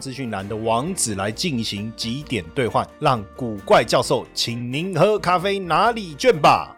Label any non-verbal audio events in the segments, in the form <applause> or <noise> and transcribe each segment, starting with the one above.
资讯栏的网址来进行几点兑换，让古怪教授请您喝咖啡拿礼券吧。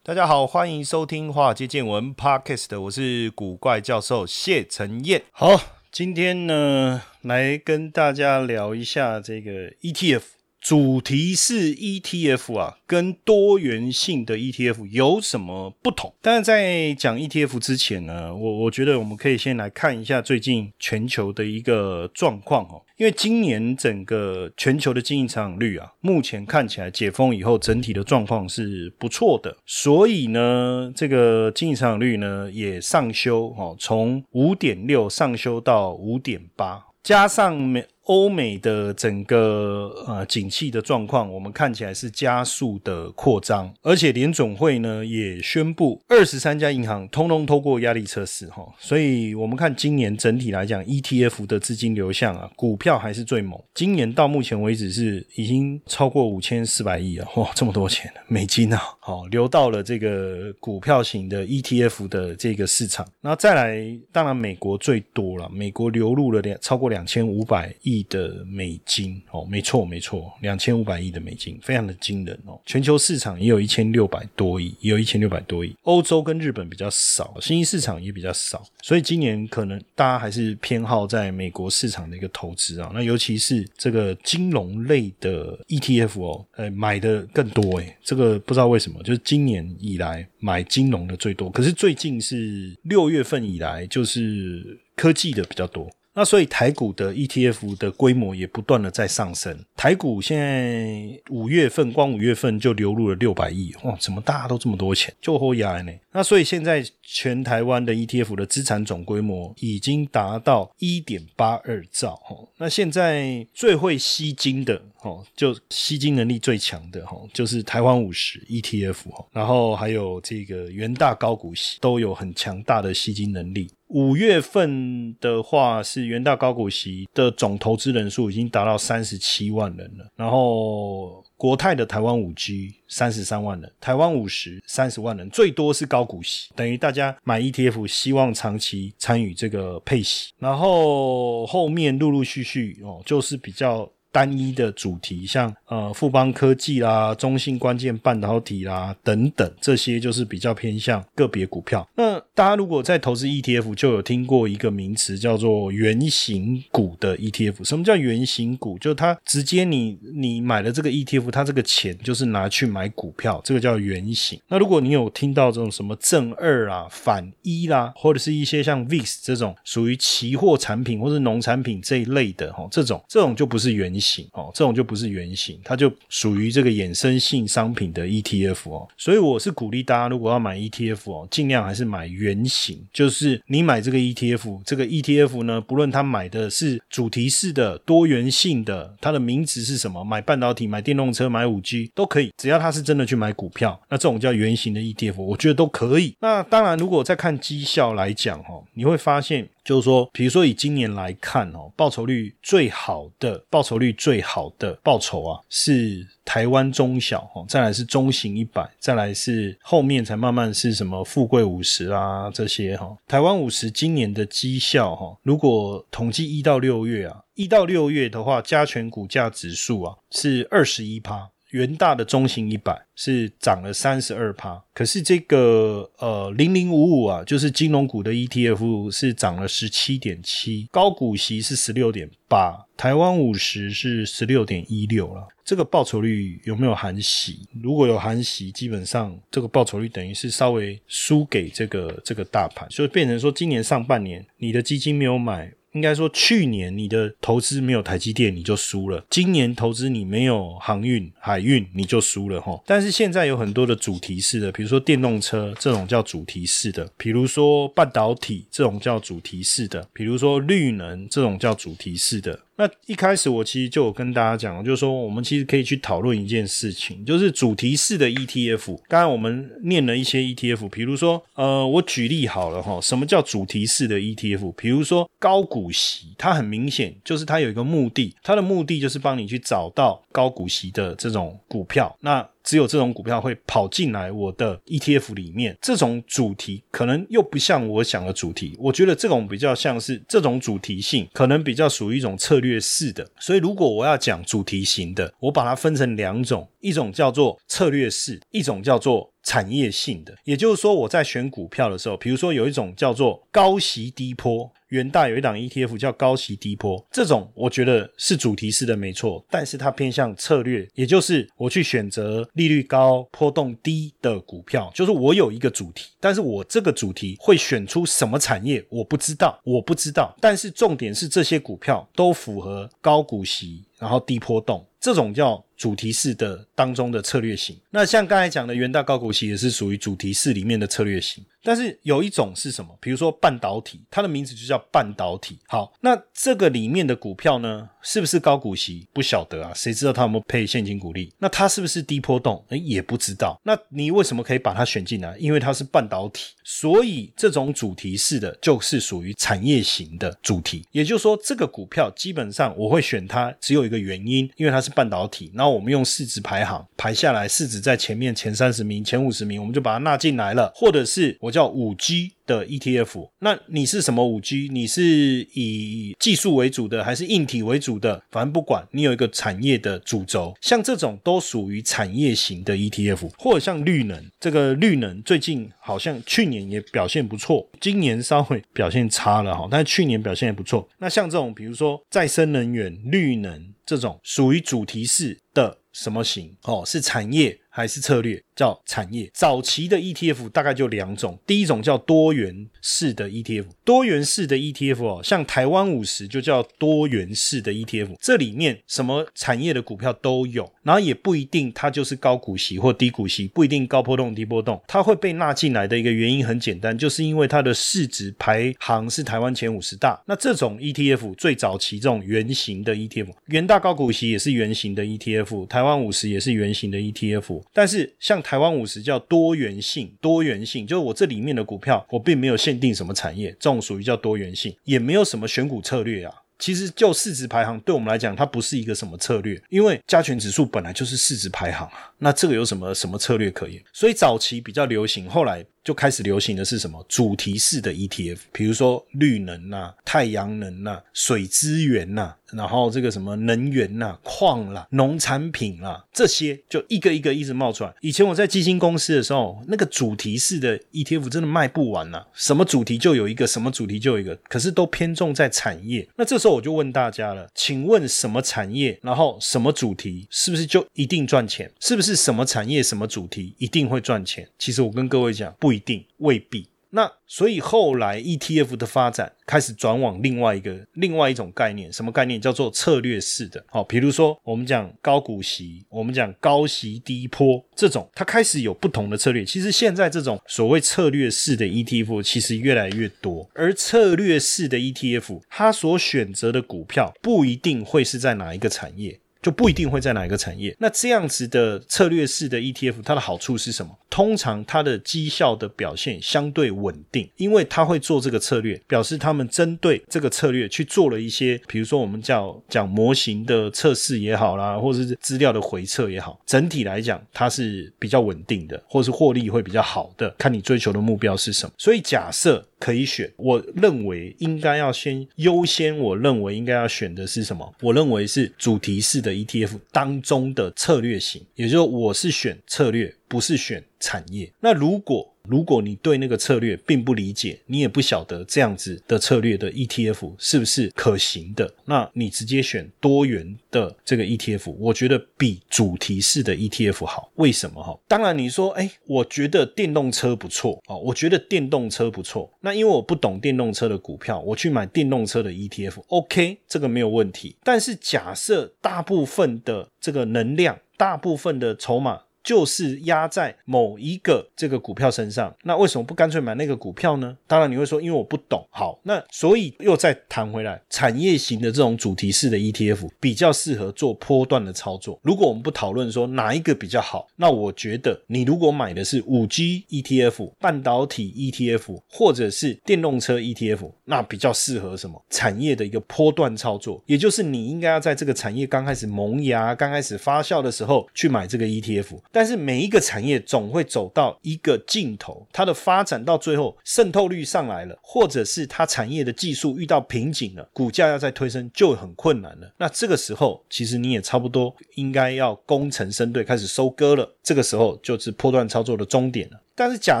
大家好，欢迎收听《华尔街见闻》Podcast，我是古怪教授谢承彦。好，今天呢，来跟大家聊一下这个 ETF。主题式 ETF 啊，跟多元性的 ETF 有什么不同？但是在讲 ETF 之前呢，我我觉得我们可以先来看一下最近全球的一个状况哦。因为今年整个全球的经营成长率啊，目前看起来解封以后整体的状况是不错的，所以呢，这个经营成长率呢也上修哦，从五点六上修到五点八，加上美。欧美的整个呃景气的状况，我们看起来是加速的扩张，而且联总会呢也宣布二十三家银行通通通过压力测试哈，所以我们看今年整体来讲，ETF 的资金流向啊，股票还是最猛。今年到目前为止是已经超过五千四百亿啊，哇，这么多钱美金啊，好流到了这个股票型的 ETF 的这个市场。那再来，当然美国最多了，美国流入了两超过两千五百亿。的美金哦，没错没错，两千五百亿的美金，非常的惊人哦。全球市场也有一千六百多亿，也有一千六百多亿。欧洲跟日本比较少，新兴市场也比较少，所以今年可能大家还是偏好在美国市场的一个投资啊。那尤其是这个金融类的 ETF 哦，呃，买的更多诶。这个不知道为什么，就是今年以来买金融的最多，可是最近是六月份以来，就是科技的比较多。那所以台股的 ETF 的规模也不断的在上升。台股现在五月份光五月份就流入了六百亿，哇，怎么大家都这么多钱？就后压呢？那所以现在全台湾的 ETF 的资产总规模已经达到一点八二兆，哦。那现在最会吸金的，哦，就吸金能力最强的，哈，就是台湾五十 ETF，哈。然后还有这个元大高股息都有很强大的吸金能力。五月份的话，是元大高股息的总投资人数已经达到三十七万人了。然后国泰的台湾五 G 三十三万人，台湾五十三十万人，最多是高股息，等于大家买 ETF 希望长期参与这个配息。然后后面陆陆续续哦，就是比较。单一的主题，像呃富邦科技啦、中信关键半导体啦等等，这些就是比较偏向个别股票。那大家如果在投资 ETF，就有听过一个名词叫做圆形股的 ETF。什么叫圆形股？就它直接你你买了这个 ETF，它这个钱就是拿去买股票，这个叫圆形。那如果你有听到这种什么正二啊、反一啦，或者是一些像 VIX 这种属于期货产品或者农产品这一类的哈，这种这种就不是圆。型型哦，这种就不是圆形，它就属于这个衍生性商品的 ETF 哦，所以我是鼓励大家，如果要买 ETF 哦，尽量还是买圆形，就是你买这个 ETF，这个 ETF 呢，不论它买的是主题式的、多元性的，它的名字是什么，买半导体、买电动车、买五 G 都可以，只要它是真的去买股票，那这种叫圆形的 ETF，我觉得都可以。那当然，如果再看绩效来讲哈，你会发现。就是说，比如说以今年来看哦，报酬率最好的报酬率最好的报酬啊，是台湾中小哦，再来是中型一百，再来是后面才慢慢是什么富贵五十啊这些哈。台湾五十今年的绩效哈，如果统计一到六月啊，一到六月的话，加权股价指数啊是二十一趴。元大的中型一百是涨了三十二趴，可是这个呃零零五五啊，就是金融股的 ETF 是涨了十七点七，高股息是十六点八，台湾五十是十六点一六了。这个报酬率有没有含息？如果有含息，基本上这个报酬率等于是稍微输给这个这个大盘，所以变成说今年上半年你的基金没有买。应该说去年你的投资没有台积电你就输了，今年投资你没有航运、海运你就输了哈。但是现在有很多的主题式的，比如说电动车这种叫主题式的，比如说半导体这种叫主题式的，比如说绿能这种叫主题式的。那一开始我其实就有跟大家讲，就是说我们其实可以去讨论一件事情，就是主题式的 ETF。刚才我们念了一些 ETF，比如说，呃，我举例好了哈，什么叫主题式的 ETF？比如说高股息，它很明显就是它有一个目的，它的目的就是帮你去找到高股息的这种股票。那只有这种股票会跑进来我的 ETF 里面，这种主题可能又不像我想的主题。我觉得这种比较像是这种主题性，可能比较属于一种策略式的。所以如果我要讲主题型的，我把它分成两种，一种叫做策略式，一种叫做产业性的。也就是说，我在选股票的时候，比如说有一种叫做高息低波。元大有一档 ETF 叫高息低波，这种我觉得是主题式的没错，但是它偏向策略，也就是我去选择利率高、波动低的股票，就是我有一个主题，但是我这个主题会选出什么产业，我不知道，我不知道，但是重点是这些股票都符合高股息，然后低波动。这种叫主题式的当中的策略型。那像刚才讲的元大高股息也是属于主题式里面的策略型。但是有一种是什么？比如说半导体，它的名字就叫半导体。好，那这个里面的股票呢，是不是高股息？不晓得啊，谁知道它有没有配现金股利？那它是不是低波动？哎，也不知道。那你为什么可以把它选进来？因为它是半导体，所以这种主题式的就是属于产业型的主题。也就是说，这个股票基本上我会选它，只有一个原因，因为它是。半导体，然后我们用市值排行排下来，市值在前面前三十名、前五十名，我们就把它纳进来了。或者是我叫五 G。的 ETF，那你是什么五 G？你是以技术为主的，还是硬体为主的？反正不管你有一个产业的主轴，像这种都属于产业型的 ETF，或者像绿能，这个绿能最近好像去年也表现不错，今年稍微表现差了哈，但是去年表现也不错。那像这种，比如说再生能源、绿能这种，属于主题式的什么型？哦，是产业。还是策略叫产业。早期的 ETF 大概就两种，第一种叫多元式的 ETF，多元式的 ETF 哦，像台湾五十就叫多元式的 ETF，这里面什么产业的股票都有，然后也不一定它就是高股息或低股息，不一定高波动低波动，它会被纳进来的一个原因很简单，就是因为它的市值排行是台湾前五十大，那这种 ETF 最早期这种圆形的 ETF，元大高股息也是圆形的 ETF，台湾五十也是圆形的 ETF。但是像台湾五十叫多元性，多元性就是我这里面的股票，我并没有限定什么产业，这种属于叫多元性，也没有什么选股策略啊。其实就市值排行对我们来讲，它不是一个什么策略，因为加权指数本来就是市值排行啊，那这个有什么什么策略可言？所以早期比较流行，后来。就开始流行的是什么主题式的 ETF，比如说绿能呐、太阳能呐、水资源呐，然后这个什么能源呐、矿啦、农产品啦，这些就一个一个一直冒出来。以前我在基金公司的时候，那个主题式的 ETF 真的卖不完呐，什么主题就有一个，什么主题就有一个，可是都偏重在产业。那这时候我就问大家了，请问什么产业，然后什么主题，是不是就一定赚钱？是不是什么产业、什么主题一定会赚钱？其实我跟各位讲，不。不一定，未必。那所以后来 ETF 的发展开始转往另外一个、另外一种概念，什么概念？叫做策略式的。好，比如说我们讲高股息，我们讲高息低坡这种，它开始有不同的策略。其实现在这种所谓策略式的 ETF 其实越来越多，而策略式的 ETF 它所选择的股票不一定会是在哪一个产业。就不一定会在哪一个产业。那这样子的策略式的 ETF，它的好处是什么？通常它的绩效的表现相对稳定，因为它会做这个策略，表示他们针对这个策略去做了一些，比如说我们叫讲模型的测试也好啦，或者是资料的回测也好，整体来讲它是比较稳定的，或是获利会比较好的。看你追求的目标是什么。所以假设。可以选，我认为应该要先优先。我认为应该要选的是什么？我认为是主题式的 ETF 当中的策略型，也就是我是选策略。不是选产业。那如果如果你对那个策略并不理解，你也不晓得这样子的策略的 ETF 是不是可行的，那你直接选多元的这个 ETF，我觉得比主题式的 ETF 好。为什么哈？当然你说，哎，我觉得电动车不错哦，我觉得电动车不错。那因为我不懂电动车的股票，我去买电动车的 ETF，OK，这个没有问题。但是假设大部分的这个能量，大部分的筹码。就是压在某一个这个股票身上，那为什么不干脆买那个股票呢？当然你会说，因为我不懂。好，那所以又再谈回来，产业型的这种主题式的 ETF 比较适合做波段的操作。如果我们不讨论说哪一个比较好，那我觉得你如果买的是五 G ETF、半导体 ETF 或者是电动车 ETF，那比较适合什么产业的一个波段操作？也就是你应该要在这个产业刚开始萌芽、刚开始发酵的时候去买这个 ETF。但是每一个产业总会走到一个尽头，它的发展到最后渗透率上来了，或者是它产业的技术遇到瓶颈了，股价要再推升就很困难了。那这个时候，其实你也差不多应该要功成身退，开始收割了。这个时候就是破断操作的终点了。但是假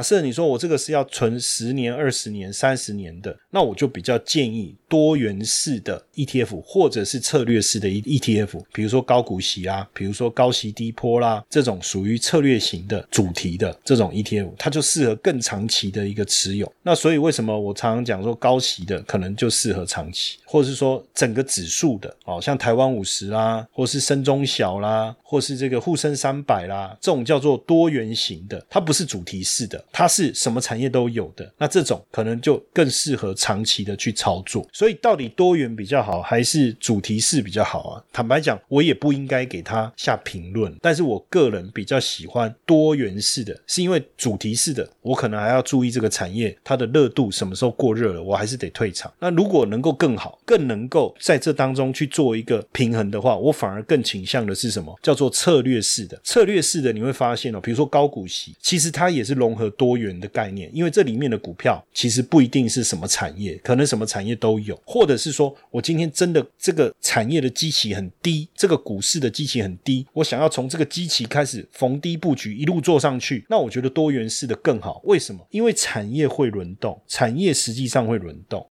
设你说我这个是要存十年、二十年、三十年的，那我就比较建议多元式的 ETF 或者是策略式的 ETF，比如说高股息啊，比如说高息低波啦，这种属于策略型的主题的这种 ETF，它就适合更长期的一个持有。那所以为什么我常常讲说高息的可能就适合长期，或者是说整个指数的，哦，像台湾五十啦，或是深中小啦，或是这个沪深三百啦，这种叫做多元型的，它不是主题。是的，它是什么产业都有的，那这种可能就更适合长期的去操作。所以到底多元比较好，还是主题式比较好啊？坦白讲，我也不应该给他下评论。但是我个人比较喜欢多元式的，是因为主题式的，我可能还要注意这个产业它的热度什么时候过热了，我还是得退场。那如果能够更好，更能够在这当中去做一个平衡的话，我反而更倾向的是什么？叫做策略式的。策略式的你会发现哦，比如说高股息，其实它也是。融合多元的概念，因为这里面的股票其实不一定是什么产业，可能什么产业都有，或者是说我今天真的这个产业的基期很低，这个股市的基期很低，我想要从这个基期开始逢低布局，一路做上去，那我觉得多元式的更好。为什么？因为产业会轮动，产业实际上会轮动。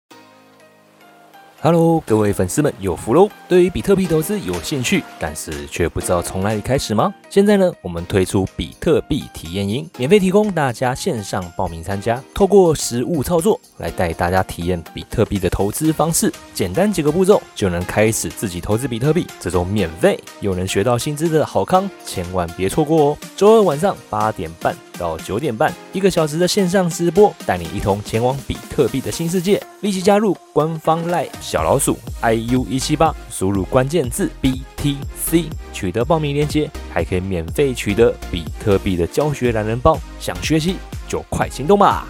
Hello，各位粉丝们有福喽！对于比特币投资有兴趣，但是却不知道从哪里开始吗？现在呢，我们推出比特币体验营，免费提供大家线上报名参加，透过实物操作来带大家体验比特币的投资方式，简单几个步骤就能开始自己投资比特币，这种免费又能学到薪资的好康，千万别错过哦！周二晚上八点半。到九点半，一个小时的线上直播，带你一同前往比特币的新世界。立即加入官方 LINE 小老鼠 iu 一七八，输入关键字 BTC，取得报名链接，还可以免费取得比特币的教学懒人包。想学习就快行动吧！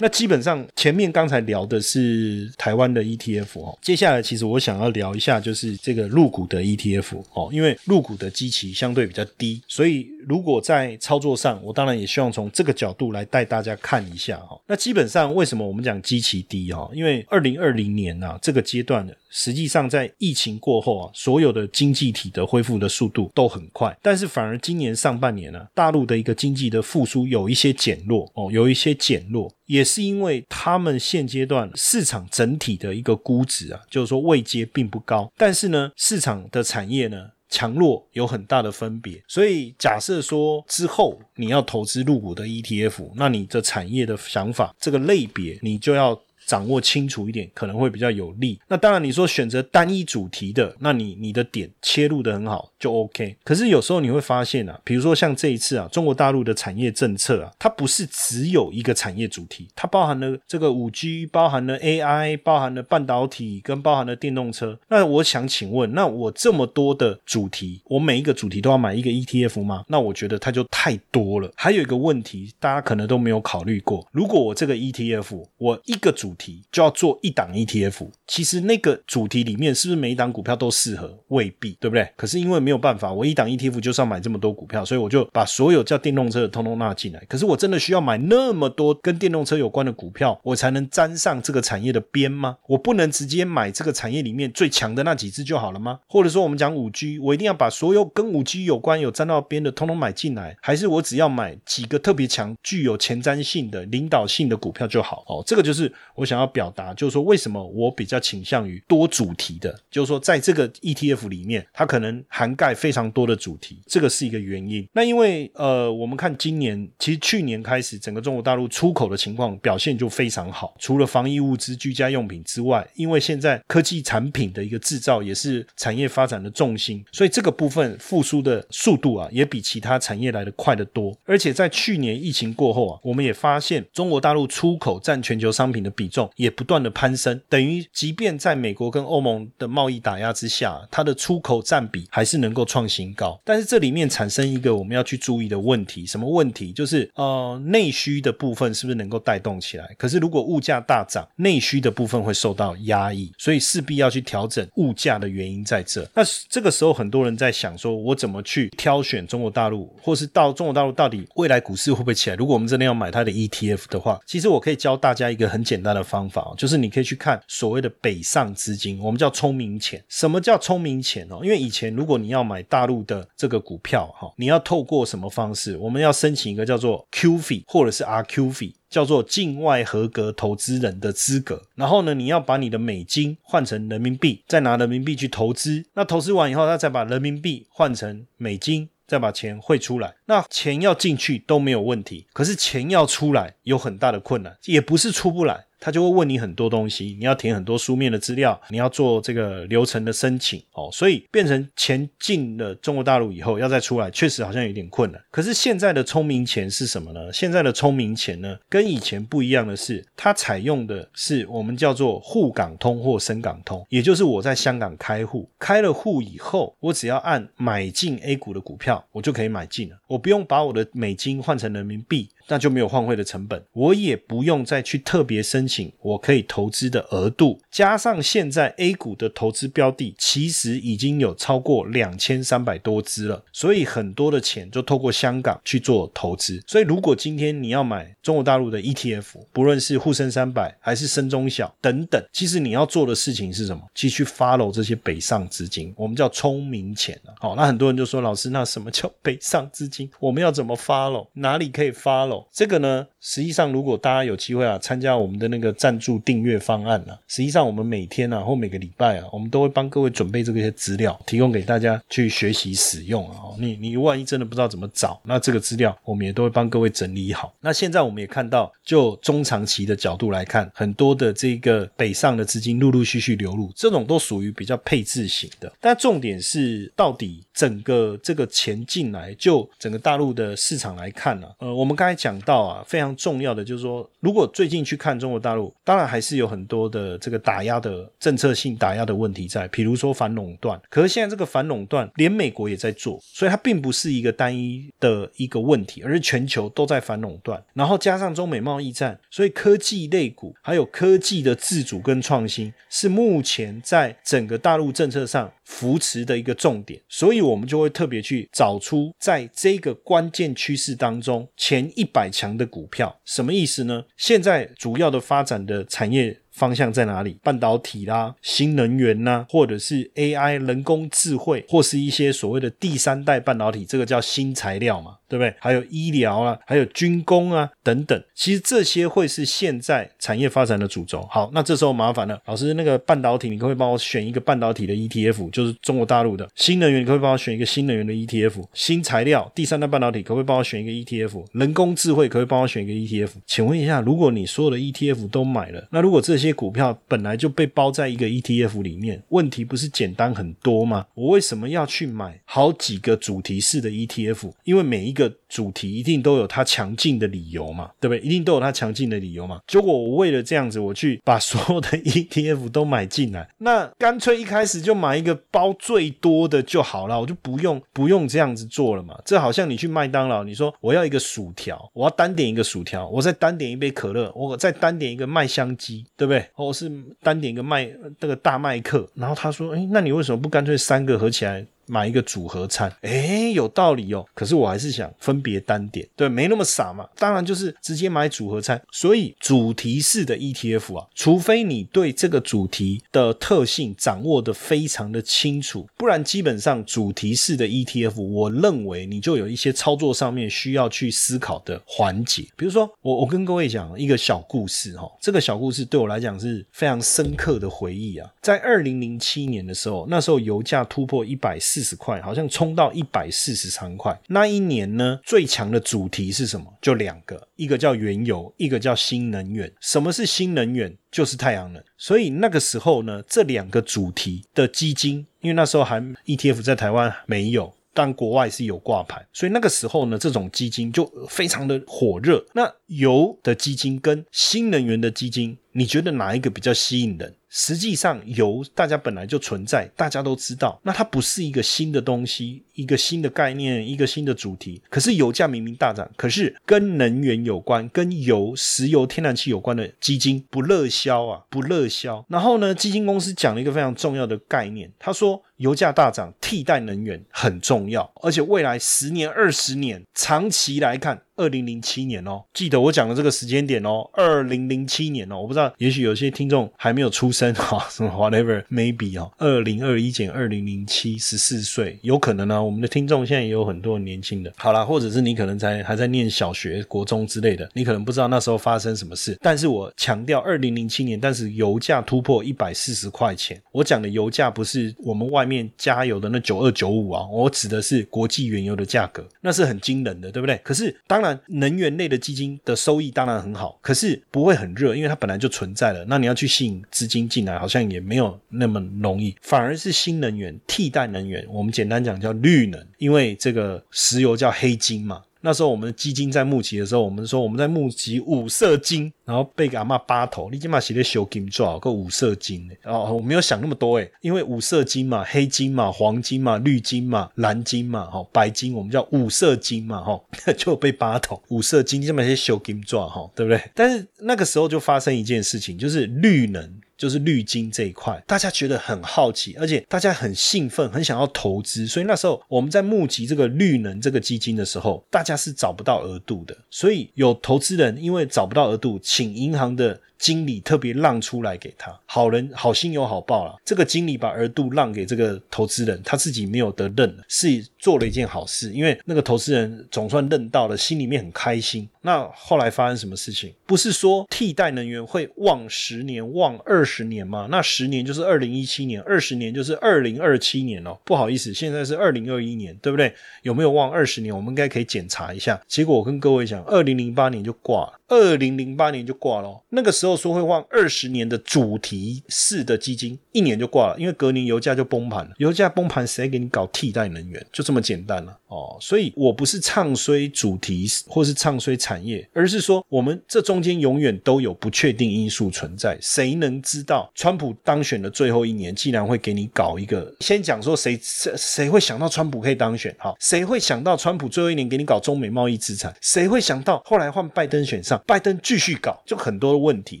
那基本上前面刚才聊的是台湾的 ETF 哦，接下来其实我想要聊一下就是这个入股的 ETF 哦，因为入股的基期相对比较低，所以如果在操作上，我当然也希望从这个角度来带大家看一下哈。那基本上为什么我们讲基期低哦？因为二零二零年呐这个阶段的。实际上，在疫情过后啊，所有的经济体的恢复的速度都很快，但是反而今年上半年呢，大陆的一个经济的复苏有一些减弱哦，有一些减弱，也是因为他们现阶段市场整体的一个估值啊，就是说位阶并不高，但是呢，市场的产业呢强弱有很大的分别，所以假设说之后你要投资入股的 ETF，那你的产业的想法这个类别你就要。掌握清楚一点可能会比较有利。那当然，你说选择单一主题的，那你你的点切入的很好就 OK。可是有时候你会发现啊，比如说像这一次啊，中国大陆的产业政策啊，它不是只有一个产业主题，它包含了这个五 G，包含了 AI，包含了半导体，跟包含了电动车。那我想请问，那我这么多的主题，我每一个主题都要买一个 ETF 吗？那我觉得它就太多了。还有一个问题，大家可能都没有考虑过，如果我这个 ETF，我一个主题就要做一档 ETF。其实那个主题里面是不是每一档股票都适合？未必，对不对？可是因为没有办法，我一档 ETF 就是要买这么多股票，所以我就把所有叫电动车的通通纳进来。可是我真的需要买那么多跟电动车有关的股票，我才能沾上这个产业的边吗？我不能直接买这个产业里面最强的那几只就好了吗？或者说我们讲五 G，我一定要把所有跟五 G 有关有沾到边的通通买进来，还是我只要买几个特别强、具有前瞻性的领导性的股票就好？哦，这个就是我想要表达，就是说为什么我比较倾向于多主题的，就是说在这个 ETF 里面，它可能涵盖非常多的主题，这个是一个原因。那因为呃，我们看今年，其实去年开始，整个中国大陆出口的情况表现就非常好，除了防疫物资、居家用品之外，因为现在科技产品的一个制造也是产业发展的重心，所以这个部分复苏的速度啊，也比其他产业来的快得多。而且在去年疫情过后啊，我们也发现中国大陆出口占全球商品的比重也不断的攀升，等于即便在美国跟欧盟的贸易打压之下，它的出口占比还是能够创新高。但是这里面产生一个我们要去注意的问题，什么问题？就是呃内需的部分是不是能够带动起来？可是如果物价大涨，内需的部分会受到压抑，所以势必要去调整物价的原因在这。那这个时候很多人在想说，我怎么去挑选中国大陆，或是到中国大陆到底未来股市会不会起来？如果我们真的要买它的 ETF 的话，其实我可以教大家一个很简单的的方法，就是你可以去看所谓的北上资金，我们叫聪明钱。什么叫聪明钱哦？因为以前如果你要买大陆的这个股票哈，你要透过什么方式？我们要申请一个叫做 QF 或者是 RQF。叫做境外合格投资人的资格，然后呢，你要把你的美金换成人民币，再拿人民币去投资。那投资完以后，他再把人民币换成美金，再把钱汇出来。那钱要进去都没有问题，可是钱要出来有很大的困难，也不是出不来。他就会问你很多东西，你要填很多书面的资料，你要做这个流程的申请哦，所以变成钱进了中国大陆以后要再出来，确实好像有点困难。可是现在的聪明钱是什么呢？现在的聪明钱呢，跟以前不一样的是，它采用的是我们叫做沪港通或深港通，也就是我在香港开户，开了户以后，我只要按买进 A 股的股票，我就可以买进了，我不用把我的美金换成人民币。那就没有换汇的成本，我也不用再去特别申请我可以投资的额度，加上现在 A 股的投资标的其实已经有超过两千三百多只了，所以很多的钱就透过香港去做投资。所以如果今天你要买中国大陆的 ETF，不论是沪深三百还是深中小等等，其实你要做的事情是什么？继续 follow 这些北上资金，我们叫聪明钱啊。好，那很多人就说老师，那什么叫北上资金？我们要怎么 follow？哪里可以 follow？这个呢，实际上如果大家有机会啊，参加我们的那个赞助订阅方案呢，实际上我们每天啊或每个礼拜啊，我们都会帮各位准备这些资料，提供给大家去学习使用啊。你你万一真的不知道怎么找，那这个资料我们也都会帮各位整理好。那现在我们也看到，就中长期的角度来看，很多的这个北上的资金陆陆续续流入，这种都属于比较配置型的。但重点是，到底整个这个钱进来，就整个大陆的市场来看呢？呃，我们刚才讲。到啊，非常重要的就是说，如果最近去看中国大陆，当然还是有很多的这个打压的政策性打压的问题在，比如说反垄断。可是现在这个反垄断，连美国也在做，所以它并不是一个单一的一个问题，而是全球都在反垄断。然后加上中美贸易战，所以科技类股还有科技的自主跟创新，是目前在整个大陆政策上扶持的一个重点。所以我们就会特别去找出在这个关键趋势当中前一百。强的股票什么意思呢？现在主要的发展的产业方向在哪里？半导体啦、新能源呐，或者是 AI 人工智慧，或是一些所谓的第三代半导体，这个叫新材料嘛。对不对？还有医疗啊，还有军工啊等等，其实这些会是现在产业发展的主轴。好，那这时候麻烦了，老师，那个半导体，你可不可以帮我选一个半导体的 ETF？就是中国大陆的新能源，你可不可以帮我选一个新能源的 ETF？新材料、第三代半导体，可不可以帮我选一个 ETF？人工智慧，可不可以帮我选一个 ETF？请问一下，如果你所有的 ETF 都买了，那如果这些股票本来就被包在一个 ETF 里面，问题不是简单很多吗？我为什么要去买好几个主题式的 ETF？因为每一个主题一定都有它强劲的理由嘛，对不对？一定都有它强劲的理由嘛。结果我为了这样子，我去把所有的 <laughs> ETF 都买进来，那干脆一开始就买一个包最多的就好了，我就不用不用这样子做了嘛。这好像你去麦当劳，你说我要一个薯条，我要单点一个薯条，我再单点一杯可乐，我再单点一个麦香鸡，对不对？或是单点一个麦那个大麦克，然后他说，哎，那你为什么不干脆三个合起来？买一个组合餐，哎，有道理哦。可是我还是想分别单点，对，没那么傻嘛。当然就是直接买组合餐。所以主题式的 ETF 啊，除非你对这个主题的特性掌握的非常的清楚，不然基本上主题式的 ETF，我认为你就有一些操作上面需要去思考的环节。比如说，我我跟各位讲一个小故事哈，这个小故事对我来讲是非常深刻的回忆啊。在二零零七年的时候，那时候油价突破一百四。四十块，好像冲到一百四十三块。那一年呢，最强的主题是什么？就两个，一个叫原油，一个叫新能源。什么是新能源？就是太阳能。所以那个时候呢，这两个主题的基金，因为那时候还 ETF 在台湾没有，但国外是有挂牌，所以那个时候呢，这种基金就非常的火热。那油的基金跟新能源的基金，你觉得哪一个比较吸引人？实际上，油大家本来就存在，大家都知道。那它不是一个新的东西，一个新的概念，一个新的主题。可是油价明明大涨，可是跟能源有关、跟油、石油、天然气有关的基金不热销啊，不热销。然后呢，基金公司讲了一个非常重要的概念，他说油价大涨，替代能源很重要，而且未来十年、二十年，长期来看。二零零七年哦，记得我讲的这个时间点哦，二零零七年哦，我不知道，也许有些听众还没有出生哈，<laughs> 什么 whatever maybe 哦，二零二一减二零零七，十四岁，有可能呢。我们的听众现在也有很多年轻的，好啦，或者是你可能在还在念小学、国中之类的，你可能不知道那时候发生什么事。但是我强调二零零七年，但是油价突破一百四十块钱，我讲的油价不是我们外面加油的那九二九五啊，我指的是国际原油的价格，那是很惊人的，对不对？可是当然。能源类的基金的收益当然很好，可是不会很热，因为它本来就存在了。那你要去吸引资金进来，好像也没有那么容易。反而是新能源、替代能源，我们简单讲叫绿能，因为这个石油叫黑金嘛。那时候我们基金在募集的时候，我们说我们在募集五色金，然后被阿妈扒头，你起码写的修金做个五色金？哦，我没有想那么多诶，因为五色金嘛，黑金嘛，黄金嘛，绿金嘛，蓝金嘛，哈，白金我们叫五色金嘛，哈，<laughs> 就被扒头，五色金这么些修金做哈，对不对？但是那个时候就发生一件事情，就是绿能。就是绿金这一块，大家觉得很好奇，而且大家很兴奋，很想要投资。所以那时候我们在募集这个绿能这个基金的时候，大家是找不到额度的。所以有投资人因为找不到额度，请银行的。经理特别让出来给他，好人好心有好报了。这个经理把额度让给这个投资人，他自己没有得认，是做了一件好事。因为那个投资人总算认到了，心里面很开心。那后来发生什么事情？不是说替代能源会旺十年、旺二十年吗？那十年就是二零一七年，二十年就是二零二七年哦。不好意思，现在是二零二一年，对不对？有没有旺二十年？我们应该可以检查一下。结果我跟各位讲，二零零八年就挂了。二零零八年就挂了，那个时候说会换二十年的主题式的基金，一年就挂了，因为隔年油价就崩盘了。油价崩盘，谁给你搞替代能源？就这么简单了哦。所以我不是唱衰主题或是唱衰产业，而是说我们这中间永远都有不确定因素存在。谁能知道川普当选的最后一年，既然会给你搞一个？先讲说谁谁谁会想到川普可以当选？哈，谁会想到川普最后一年给你搞中美贸易资产？谁会想到后来换拜登选上？拜登继续搞，就很多问题，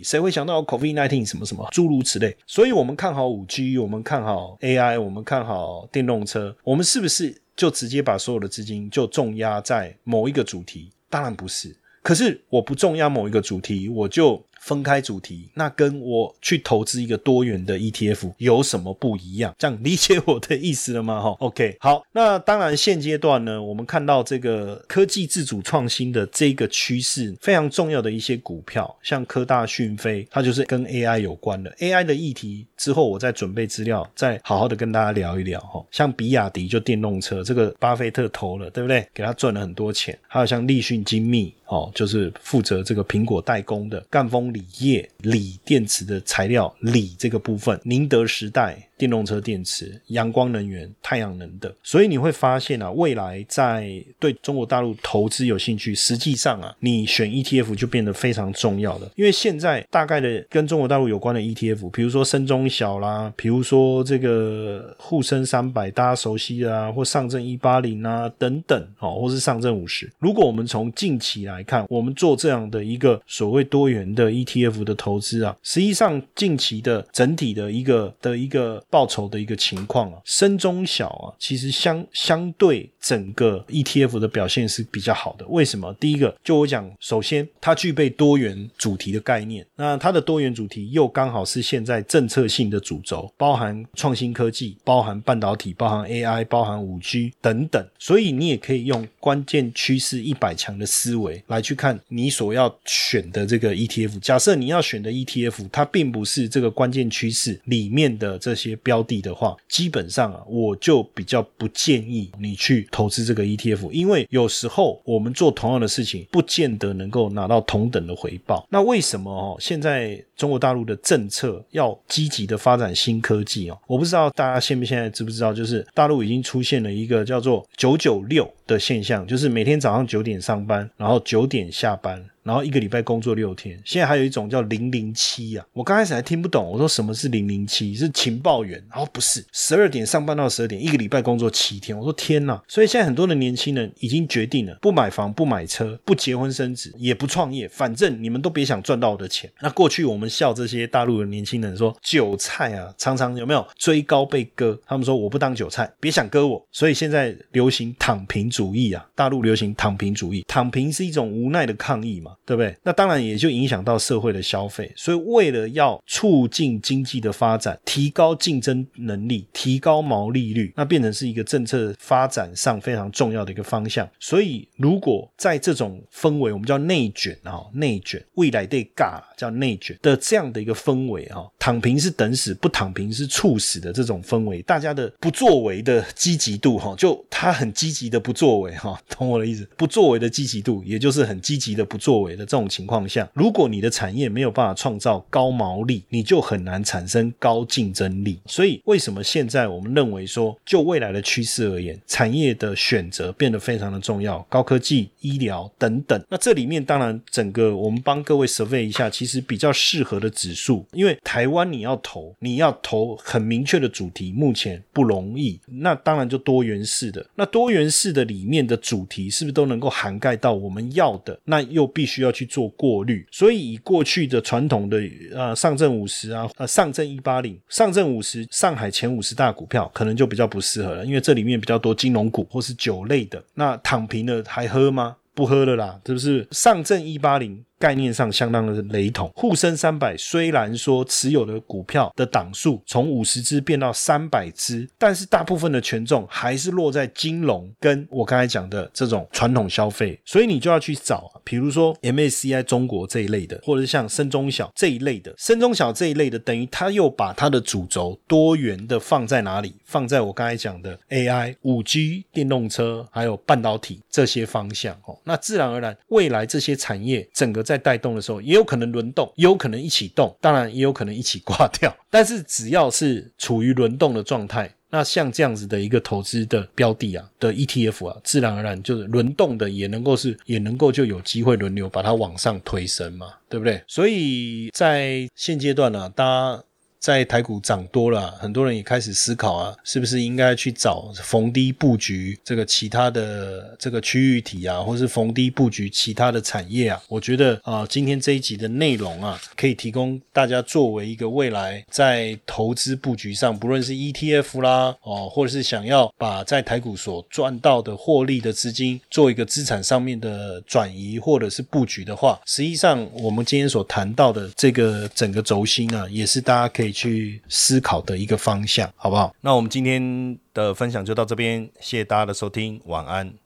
谁会想到 COVID nineteen 什么什么诸如此类？所以，我们看好五 G，我们看好 AI，我们看好电动车，我们是不是就直接把所有的资金就重压在某一个主题？当然不是。可是，我不重压某一个主题，我就。分开主题，那跟我去投资一个多元的 ETF 有什么不一样？这样理解我的意思了吗？哈，<laughs> OK，好，那当然现阶段呢，我们看到这个科技自主创新的这个趋势非常重要的一些股票，像科大讯飞，它就是跟 AI 有关的 AI 的议题。之后我再准备资料，再好好的跟大家聊一聊。哈，像比亚迪就电动车，这个巴菲特投了，对不对？给他赚了很多钱。还有像立讯精密，哦，就是负责这个苹果代工的赣锋。锂业、锂电池的材料、锂这个部分，宁德时代。电动车电池、阳光能源、太阳能的，所以你会发现啊，未来在对中国大陆投资有兴趣，实际上啊，你选 ETF 就变得非常重要了。因为现在大概的跟中国大陆有关的 ETF，比如说深中小啦，比如说这个沪深三百大家熟悉的啊，或上证一八零啊等等哦，或是上证五十。如果我们从近期来看，我们做这样的一个所谓多元的 ETF 的投资啊，实际上近期的整体的一个的一个。报酬的一个情况啊，深中小啊，其实相相对整个 ETF 的表现是比较好的。为什么？第一个，就我讲，首先它具备多元主题的概念，那它的多元主题又刚好是现在政策性的主轴，包含创新科技，包含半导体，包含 AI，包含五 G 等等。所以你也可以用关键趋势一百强的思维来去看你所要选的这个 ETF。假设你要选的 ETF，它并不是这个关键趋势里面的这些。标的的话，基本上啊，我就比较不建议你去投资这个 ETF，因为有时候我们做同样的事情，不见得能够拿到同等的回报。那为什么哦？现在中国大陆的政策要积极的发展新科技哦，我不知道大家现不现在知不知道，就是大陆已经出现了一个叫做“九九六”的现象，就是每天早上九点上班，然后九点下班。然后一个礼拜工作六天，现在还有一种叫零零七啊，我刚开始还听不懂，我说什么是零零七？是情报员？然后不是，十二点上班到十二点，一个礼拜工作七天，我说天哪！所以现在很多的年轻人已经决定了，不买房、不买车、不结婚生子，也不创业，反正你们都别想赚到我的钱。那过去我们笑这些大陆的年轻人说韭菜啊，常常有没有追高被割？他们说我不当韭菜，别想割我。所以现在流行躺平主义啊，大陆流行躺平主义，躺平是一种无奈的抗议嘛。对不对？那当然也就影响到社会的消费。所以为了要促进经济的发展，提高竞争能力，提高毛利率，那变成是一个政策发展上非常重要的一个方向。所以如果在这种氛围，我们叫内卷啊，内卷，未来得尬叫内卷的这样的一个氛围啊，躺平是等死，不躺平是猝死的这种氛围，大家的不作为的积极度哈，就他很积极的不作为哈，懂我的意思？不作为的积极度，也就是很积极的不作为。的这种情况下，如果你的产业没有办法创造高毛利，你就很难产生高竞争力。所以，为什么现在我们认为说，就未来的趋势而言，产业的选择变得非常的重要，高科技、医疗等等。那这里面当然，整个我们帮各位 survey 一下，其实比较适合合的指数，因为台湾你要投，你要投很明确的主题，目前不容易。那当然就多元式的，那多元式的里面的主题是不是都能够涵盖到我们要的？那又必须。要去做过滤，所以以过去的传统的呃上证五十啊，呃上证一八零、上证五十、上海前五十大股票，可能就比较不适合了，因为这里面比较多金融股或是酒类的。那躺平了还喝吗？不喝了啦，是不是？上证一八零。概念上相当的雷同。沪深三百虽然说持有的股票的档数从五十只变到三百只，但是大部分的权重还是落在金融跟我刚才讲的这种传统消费，所以你就要去找，比如说 MACI 中国这一类的，或者是像深中小这一类的，深中小这一类的，等于它又把它的主轴多元的放在哪里？放在我刚才讲的 AI、五 G、电动车还有半导体这些方向哦。那自然而然，未来这些产业整个。在带动的时候，也有可能轮动，也有可能一起动，当然也有可能一起挂掉。但是只要是处于轮动的状态，那像这样子的一个投资的标的啊，的 ETF 啊，自然而然就是轮动的，也能够是也能够就有机会轮流把它往上推升嘛，对不对？所以在现阶段呢，大家。在台股涨多了，很多人也开始思考啊，是不是应该去找逢低布局这个其他的这个区域体啊，或是逢低布局其他的产业啊？我觉得啊，今天这一集的内容啊，可以提供大家作为一个未来在投资布局上，不论是 ETF 啦，哦，或者是想要把在台股所赚到的获利的资金做一个资产上面的转移或者是布局的话，实际上我们今天所谈到的这个整个轴心啊，也是大家可以去思考的一个方向，好不好？那我们今天的分享就到这边，谢谢大家的收听，晚安。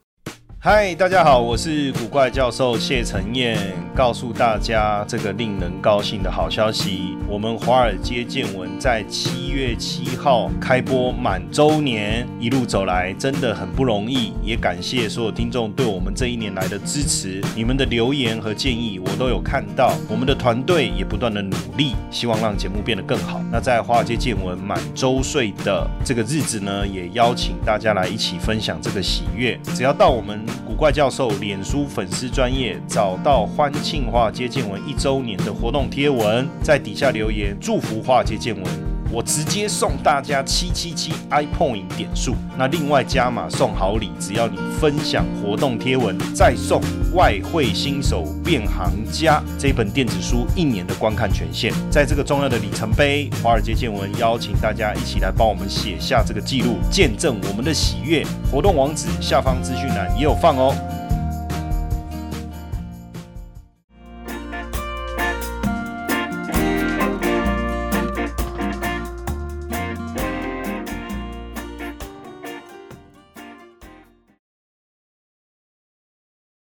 嗨，大家好，我是古怪教授谢承彦，告诉大家这个令人高兴的好消息，我们华尔街见闻在七月七号开播满周年，一路走来真的很不容易，也感谢所有听众对我们这一年来的支持，你们的留言和建议我都有看到，我们的团队也不断的努力，希望让节目变得更好。那在华尔街见闻满周岁的这个日子呢，也邀请大家来一起分享这个喜悦，只要到我们。古怪教授脸书粉丝专业找到欢庆化接见文一周年的活动贴文，在底下留言祝福化接见文。我直接送大家七七七 iPoint 点数，那另外加码送好礼，只要你分享活动贴文，再送外汇新手变行家这本电子书一年的观看权限。在这个重要的里程碑，华尔街见闻邀请大家一起来帮我们写下这个记录，见证我们的喜悦。活动网址下方资讯栏也有放哦。